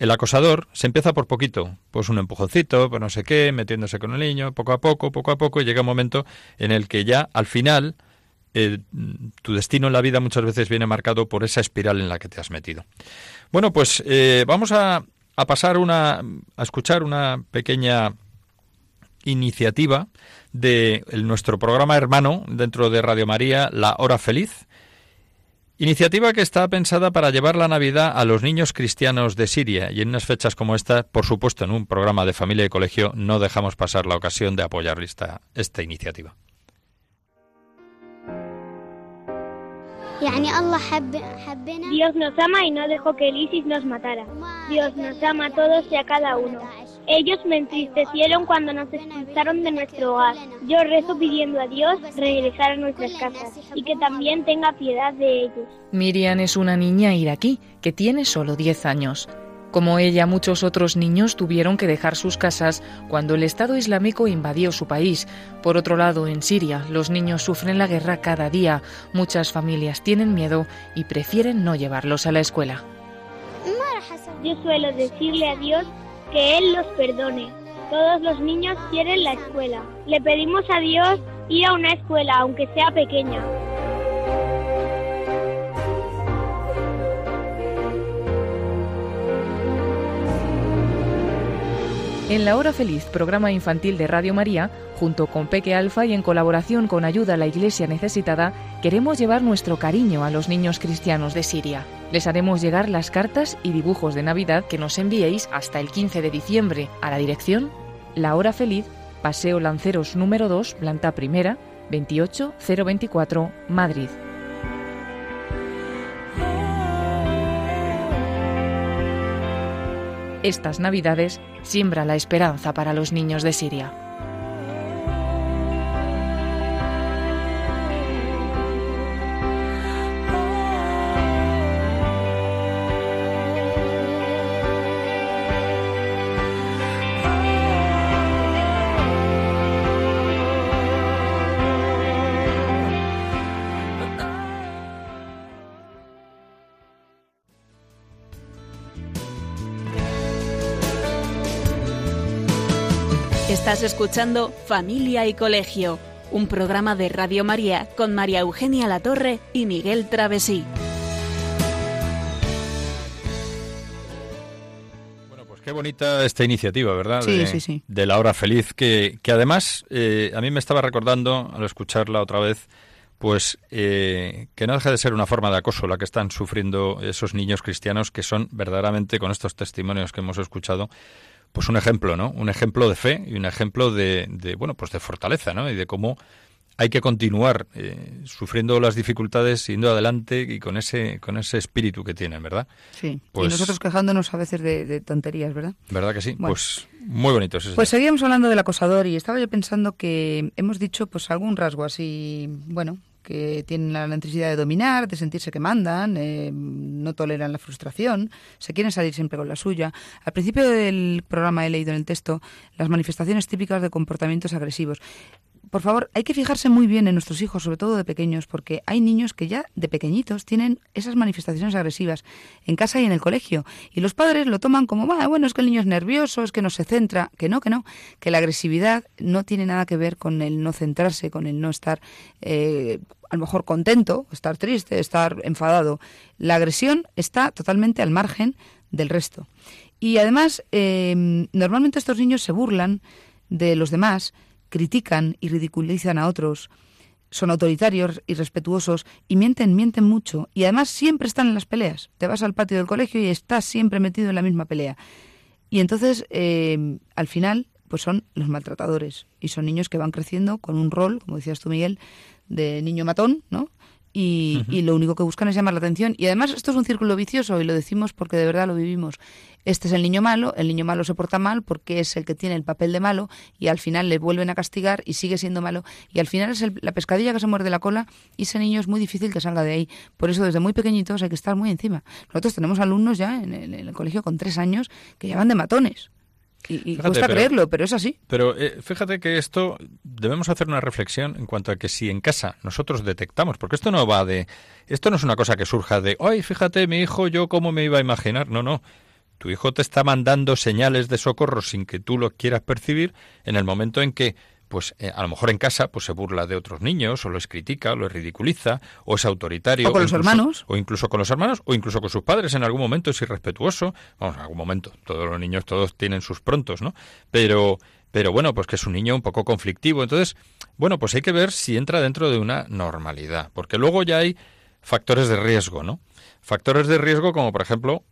el acosador se empieza por poquito, pues un empujoncito, pues no sé qué, metiéndose con el niño, poco a poco, poco a poco, y llega un momento en el que ya al final eh, tu destino en la vida muchas veces viene marcado por esa espiral en la que te has metido. Bueno, pues eh, vamos a, pasar una, a escuchar una pequeña iniciativa de nuestro programa hermano dentro de Radio María, La Hora Feliz. Iniciativa que está pensada para llevar la Navidad a los niños cristianos de Siria y en unas fechas como esta, por supuesto, en un programa de familia y colegio no dejamos pasar la ocasión de apoyar esta, esta iniciativa. Dios nos ama y no dejó que el ISIS nos matara. Dios nos ama a todos y a cada uno. Ellos me entristecieron cuando nos expulsaron de nuestro hogar. Yo rezo pidiendo a Dios regresar a nuestras casas y que también tenga piedad de ellos. Miriam es una niña iraquí que tiene solo 10 años. Como ella, muchos otros niños tuvieron que dejar sus casas cuando el Estado Islámico invadió su país. Por otro lado, en Siria, los niños sufren la guerra cada día. Muchas familias tienen miedo y prefieren no llevarlos a la escuela. Yo suelo decirle a Dios que Él los perdone. Todos los niños quieren la escuela. Le pedimos a Dios ir a una escuela, aunque sea pequeña. En La Hora Feliz, programa infantil de Radio María, junto con Peque Alfa y en colaboración con Ayuda a la Iglesia Necesitada, queremos llevar nuestro cariño a los niños cristianos de Siria. Les haremos llegar las cartas y dibujos de Navidad que nos enviéis hasta el 15 de diciembre a la dirección La Hora Feliz, Paseo Lanceros número 2, planta primera, 28024, Madrid. Estas Navidades siembra la esperanza para los niños de Siria. Estás escuchando Familia y Colegio, un programa de Radio María con María Eugenia Latorre y Miguel Travesí. Bueno, pues qué bonita esta iniciativa, ¿verdad? Sí, de, sí, sí. de la hora feliz, que, que además eh, a mí me estaba recordando al escucharla otra vez, pues eh, que no deja de ser una forma de acoso la que están sufriendo esos niños cristianos que son verdaderamente, con estos testimonios que hemos escuchado, pues un ejemplo, ¿no? Un ejemplo de fe y un ejemplo de, de bueno, pues de fortaleza, ¿no? Y de cómo hay que continuar eh, sufriendo las dificultades, yendo adelante y con ese, con ese espíritu que tienen, ¿verdad? Sí, Pues- y nosotros quejándonos a veces de, de tonterías, ¿verdad? ¿Verdad que sí? Bueno. Pues muy bonito ese. Pues seguíamos hablando del acosador y estaba yo pensando que hemos dicho pues algún rasgo así, bueno, que tienen la necesidad de dominar, de sentirse que mandan, eh, no toleran la frustración, se quieren salir siempre con la suya. Al principio del programa he leído en el texto las manifestaciones típicas de comportamientos agresivos. Por favor, hay que fijarse muy bien en nuestros hijos, sobre todo de pequeños, porque hay niños que ya de pequeñitos tienen esas manifestaciones agresivas en casa y en el colegio. Y los padres lo toman como, "Ah, bueno, es que el niño es nervioso, es que no se centra. Que no, que no. Que la agresividad no tiene nada que ver con el no centrarse, con el no estar eh, a lo mejor contento, estar triste, estar enfadado. La agresión está totalmente al margen del resto. Y además, eh, normalmente estos niños se burlan de los demás, critican y ridiculizan a otros, son autoritarios, irrespetuosos y mienten, mienten mucho. Y además siempre están en las peleas. Te vas al patio del colegio y estás siempre metido en la misma pelea. Y entonces, eh, al final, pues son los maltratadores. Y son niños que van creciendo con un rol, como decías tú, Miguel, de niño matón, ¿no? Y, y lo único que buscan es llamar la atención. Y además esto es un círculo vicioso y lo decimos porque de verdad lo vivimos. Este es el niño malo, el niño malo se porta mal porque es el que tiene el papel de malo y al final le vuelven a castigar y sigue siendo malo. Y al final es el- la pescadilla que se muerde la cola y ese niño es muy difícil que salga de ahí. Por eso desde muy pequeñitos hay que estar muy encima. Nosotros tenemos alumnos ya en el, en el colegio con tres años que ya van de matones. Y, y Fíjate, cuesta pero- creerlo, pero es así. Pero eh, fíjate que esto debemos hacer una reflexión en cuanto a que si en casa nosotros detectamos, porque esto no va de, esto no es una cosa que surja de, ay, fíjate mi hijo, yo cómo me iba a imaginar, no, no. Tu hijo te está mandando señales de socorro sin que tú lo quieras percibir en el momento en que, pues eh, a lo mejor en casa, pues se burla de otros niños, o los critica, o los ridiculiza, o es autoritario. O con los incluso- hermanos. O incluso con los hermanos, o incluso con sus padres en algún momento es irrespetuoso. Vamos, en algún momento. Todos los niños, todos tienen sus prontos, ¿no? Pero, pero bueno, pues que es un niño un poco conflictivo. Entonces, bueno, pues hay que ver si entra dentro de una normalidad. Porque luego ya hay factores de riesgo, ¿no? Factores de riesgo como, por ejemplo,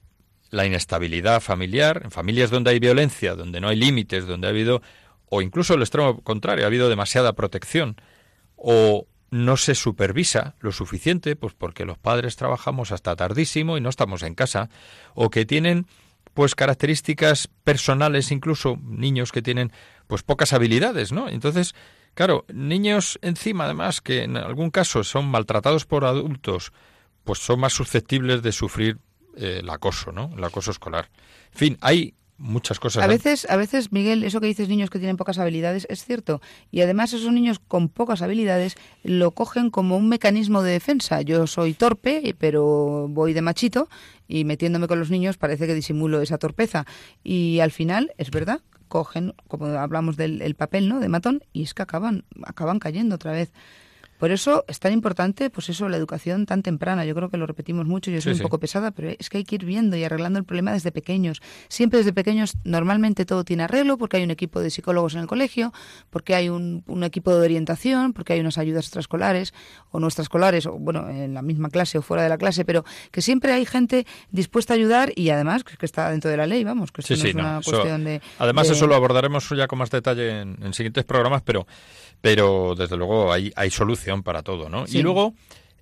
la inestabilidad familiar, en familias donde hay violencia, donde no hay límites, donde ha habido, o incluso el extremo contrario, ha habido demasiada protección, o no se supervisa lo suficiente, pues porque los padres trabajamos hasta tardísimo y no estamos en casa, o que tienen pues características personales, incluso niños que tienen pues pocas habilidades, ¿no? Entonces, claro, niños encima además que en algún caso son maltratados por adultos, pues son más susceptibles de sufrir eh, el acoso, ¿no? El acoso escolar. En fin, hay muchas cosas. A veces, a veces, Miguel, eso que dices niños que tienen pocas habilidades es cierto. Y además esos niños con pocas habilidades lo cogen como un mecanismo de defensa. Yo soy torpe, pero voy de machito y metiéndome con los niños parece que disimulo esa torpeza. Y al final, es verdad, cogen, como hablamos del el papel, ¿no? De matón y es que acaban, acaban cayendo otra vez. Por eso es tan importante, pues eso, la educación tan temprana. Yo creo que lo repetimos mucho, yo soy Sí, un sí. poco pesada, pero es que hay que ir viendo y arreglando el problema desde pequeños. Siempre desde pequeños, normalmente todo tiene arreglo, porque hay un equipo de psicólogos en el colegio, porque hay un, un equipo de orientación, porque hay unas ayudas extraescolares o no extraescolares, o bueno, en la misma clase o fuera de la clase, pero que siempre hay gente dispuesta a ayudar y además que, que está dentro de la ley, vamos, que esto Sí, no es no, una eso- cuestión de... Además, de- eso lo abordaremos ya con más detalle en, en siguientes programas, pero, pero desde luego hay, hay solución para todo, ¿no? Sí. Y luego,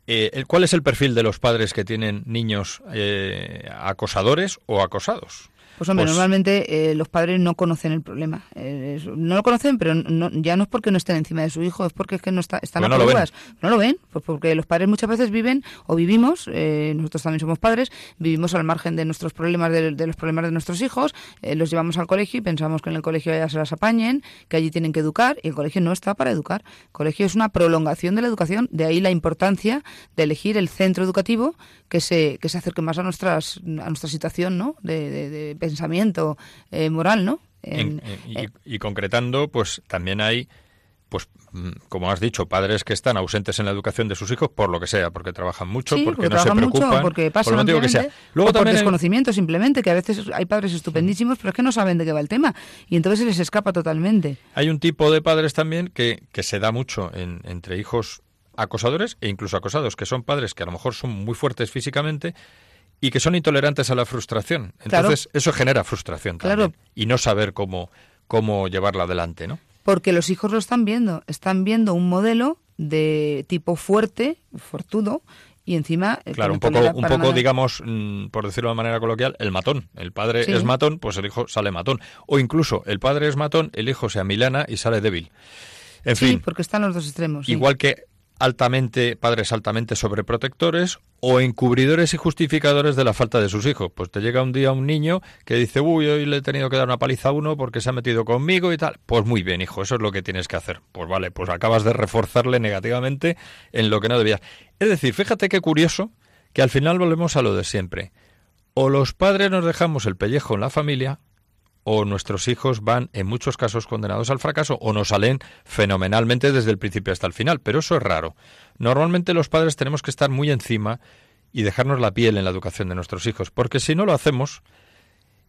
eh, ¿cuál es el perfil de los padres que tienen niños eh, acosadores o acosados? Pues hombre, Pues- normalmente eh, los padres no conocen el problema. Eh, no lo conocen, pero no- ya no es porque no estén encima de su hijo, es porque es que no está, están Porque a no lo ven. pruebas. No lo ven, pues porque los padres muchas veces viven o vivimos, eh, nosotros también somos padres, vivimos al margen de nuestros problemas, de, de los problemas de nuestros hijos, eh, los llevamos al colegio y pensamos que en el colegio ya se las apañen, que allí tienen que educar y el colegio no está para educar. El colegio es una prolongación de la educación, de ahí la importancia de elegir el centro educativo que se, que se acerque más a, nuestras, a nuestra situación ¿no? de, de- de pensamiento eh, moral, ¿no? En- En- en- y, concretando, pues también hay, pues mm, como has dicho, padres que están ausentes en la educación de sus hijos por lo que sea, porque trabajan mucho, Sí, porque, porque no se trabajan mucho, preocupan, porque pasan por motivo que sea. Luego o por desconocimiento simplemente, que a veces hay padres estupendísimos, pero es que no saben de qué va el tema y entonces se les escapa totalmente. Hay un tipo de padres también que, que se da mucho en- entre hijos acosadores e incluso acosados, que son padres que a lo mejor son muy fuertes físicamente y que son intolerantes a la frustración. Claro. Entonces, eso genera frustración también. Claro. Y no saber cómo, cómo llevarla adelante, ¿no? Porque los hijos lo están viendo, están viendo un modelo de tipo fuerte, fortudo, y encima... eh, Claro, un poco, un poco nada- digamos, mm, por decirlo de manera coloquial, el matón. El padre Sí. es matón, pues el hijo sale matón. O incluso el padre es matón, el hijo se amilana y sale débil. En sí, fin, porque están los dos extremos. sí. igual que altamente padres altamente sobreprotectores o encubridores y justificadores de la falta de sus hijos. Pues te llega un día un niño que dice, uy, hoy le he tenido que dar una paliza a uno porque se ha metido conmigo y tal. Pues muy bien, hijo, eso es lo que tienes que hacer. Pues vale, pues acabas de reforzarle negativamente en lo que no debías. Es decir, fíjate qué curioso que al final volvemos a lo de siempre. O los padres nos dejamos el pellejo en la familia, o nuestros hijos van en muchos casos condenados al fracaso o nos salen fenomenalmente desde el principio hasta el final, pero eso es raro. Normalmente los padres tenemos que estar muy encima y dejarnos la piel en la educación de nuestros hijos, porque si no lo hacemos,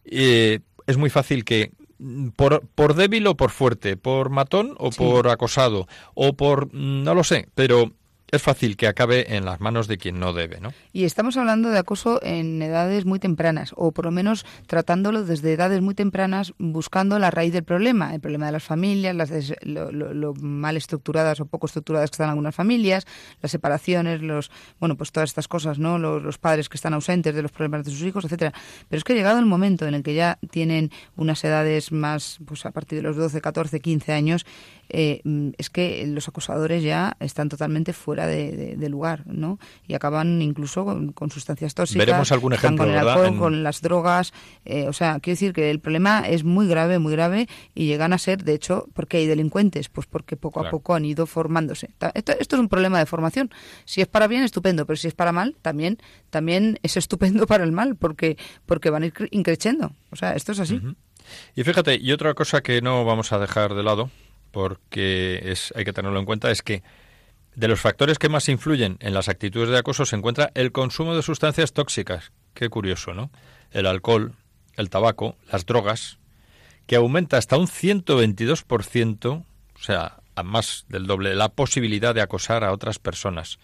eh, es muy fácil que mm, por, por débil o por fuerte, por matón o Sí. por acosado, o por, mm, no lo sé, pero es fácil que acabe en las manos de quien no debe, ¿no? Y estamos hablando de acoso en edades muy tempranas, o por lo menos tratándolo desde edades muy tempranas, buscando la raíz del problema, el problema de las familias, las des- lo, lo- mal estructuradas o poco estructuradas que están algunas familias, las separaciones, los, bueno, pues todas estas cosas, ¿no? Los, padres que están ausentes de los problemas de sus hijos, etcétera. Pero es que llegado el momento en el que ya tienen unas edades más, pues a partir de los 12, 14, 15 años, eh, mm, es que los acosadores ya están totalmente fuera de, de- de lugar, ¿no? Y acaban incluso con, con sustancias tóxicas. Veremos algún están ejemplo, con el alcohol, En- con las drogas, eh, o sea, quiero decir que el problema es muy grave, muy grave y llegan a ser, de hecho, porque hay delincuentes, pues porque poco a poco han ido formándose. Esto, esto es un problema de formación. Si es para bien, estupendo, pero si es para mal, también, también es estupendo para el mal, porque, porque van a ir cre- increciendo. O sea, esto es así. Y fíjate, y otra cosa que no vamos a dejar de lado, porque es, hay que tenerlo en cuenta, es que de los factores que más influyen en las actitudes de acoso se encuentra el consumo de sustancias tóxicas. Qué curioso, ¿no? El alcohol, el tabaco, las drogas, que aumenta hasta un 122%, o sea, a más del doble, la posibilidad de acosar a otras personas.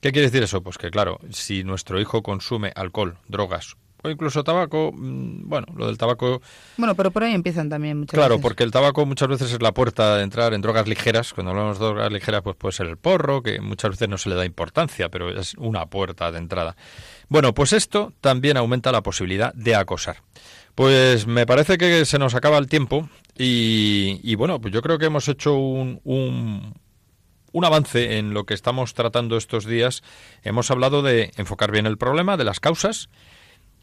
¿Qué quiere decir eso? Pues que, claro, si nuestro hijo consume alcohol, drogas o incluso tabaco, mm, bueno, lo del tabaco Bueno, pero por ahí empiezan también muchas Claro, veces. porque el tabaco muchas veces es la puerta de entrar en drogas ligeras. Cuando hablamos de drogas ligeras, pues puede ser el porro, que muchas veces no se le da importancia, pero es una puerta de entrada. Bueno, pues esto también aumenta la posibilidad de acosar. Pues me parece que se nos acaba el tiempo y, y bueno, pues yo creo que hemos hecho un, un, un avance en lo que estamos tratando estos días. Hemos hablado de enfocar bien el problema, de las causas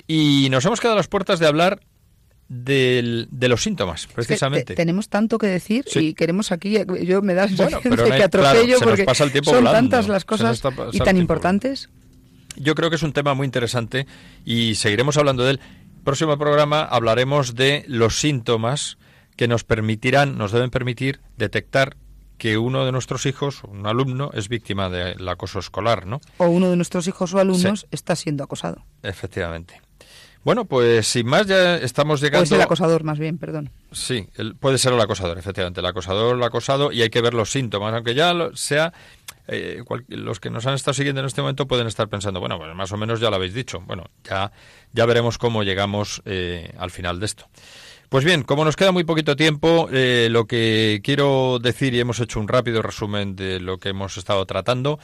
y nos hemos quedado a las puertas de hablar del- de los síntomas, Es que precisamente. te- tenemos tanto que decir Sí. y queremos aquí, yo me da la Bueno, pero no que atropello porque pasa el tiempo son volando, tantas las cosas y tan importantes. Yo creo que es un tema muy interesante y seguiremos hablando de él. Próximo programa hablaremos de los síntomas que nos permitirán, nos deben permitir detectar que uno de nuestros hijos, un alumno, es víctima del acoso escolar, ¿no? O uno de nuestros hijos o alumnos está siendo acosado. Efectivamente. Bueno, pues sin más ya estamos llegando. es el acosador, más bien, perdón. Sí, el- puede ser el acosador, efectivamente. El acosador, el acosado, y hay que ver los síntomas. Aunque ya lo- sea. eh, cual- los que nos han estado siguiendo en este momento pueden estar pensando, bueno, pues más o menos ya lo habéis dicho. Bueno, ya, ya veremos cómo llegamos eh, al final de esto. Pues bien, como nos queda muy poquito tiempo, eh, lo que quiero decir, y hemos hecho un rápido resumen de lo que hemos estado tratando,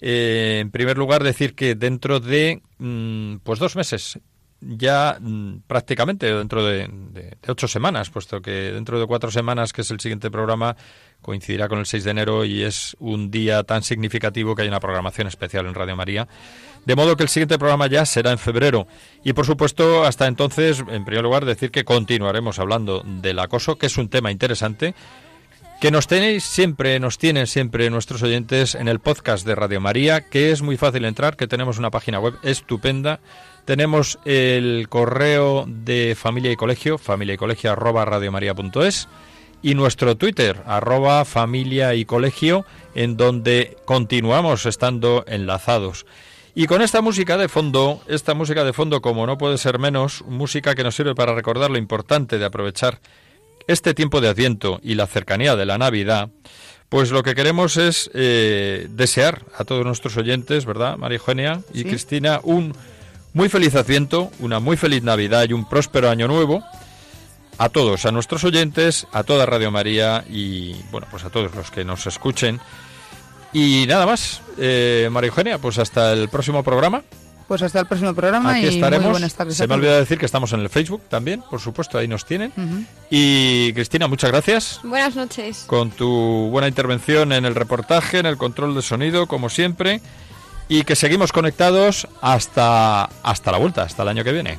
eh, en primer lugar decir que dentro de mm, pues dos meses ya mm, prácticamente dentro de, ocho semanas, puesto que dentro de cuatro semanas, que es el siguiente programa, coincidirá con el 6 de enero y es un día tan significativo que hay una programación especial en Radio María. De modo que el siguiente programa ya será en febrero. Y por supuesto, hasta entonces, en primer lugar, decir que continuaremos hablando del acoso, que es un tema interesante que nos tenéis siempre, nos tienen siempre nuestros oyentes en el podcast de Radio María, que es muy fácil entrar, que tenemos una página web estupenda. Tenemos el correo de familia y colegio, familia y colegio arroba radiomaria.es y nuestro Twitter, arroba familia y colegio, en donde continuamos estando enlazados. Y con esta música de fondo, esta música de fondo, como no puede ser menos, música que nos sirve para recordar lo importante de aprovechar este tiempo de Adviento y la cercanía de la Navidad, pues lo que queremos es eh, desear a todos nuestros oyentes, ¿verdad, María Eugenia y Sí. Cristina, un muy feliz Adviento, una muy feliz Navidad y un próspero Año Nuevo a todos, a nuestros oyentes, a toda Radio María y, bueno, pues a todos los que nos escuchen. Y nada más, eh, María Eugenia, pues hasta el próximo programa. Pues hasta el próximo programa Aquí y estaremos. muy buenas tardes. Se me ha olvidado decir que estamos en el Facebook también, por supuesto, ahí nos tienen. Y Cristina, muchas gracias Buenas noches. con tu buena intervención en el reportaje, en el control de sonido, como siempre. Y que seguimos conectados hasta, hasta la vuelta, hasta el año que viene.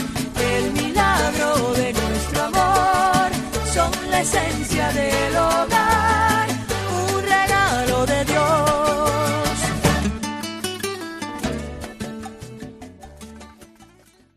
esencia del hogar.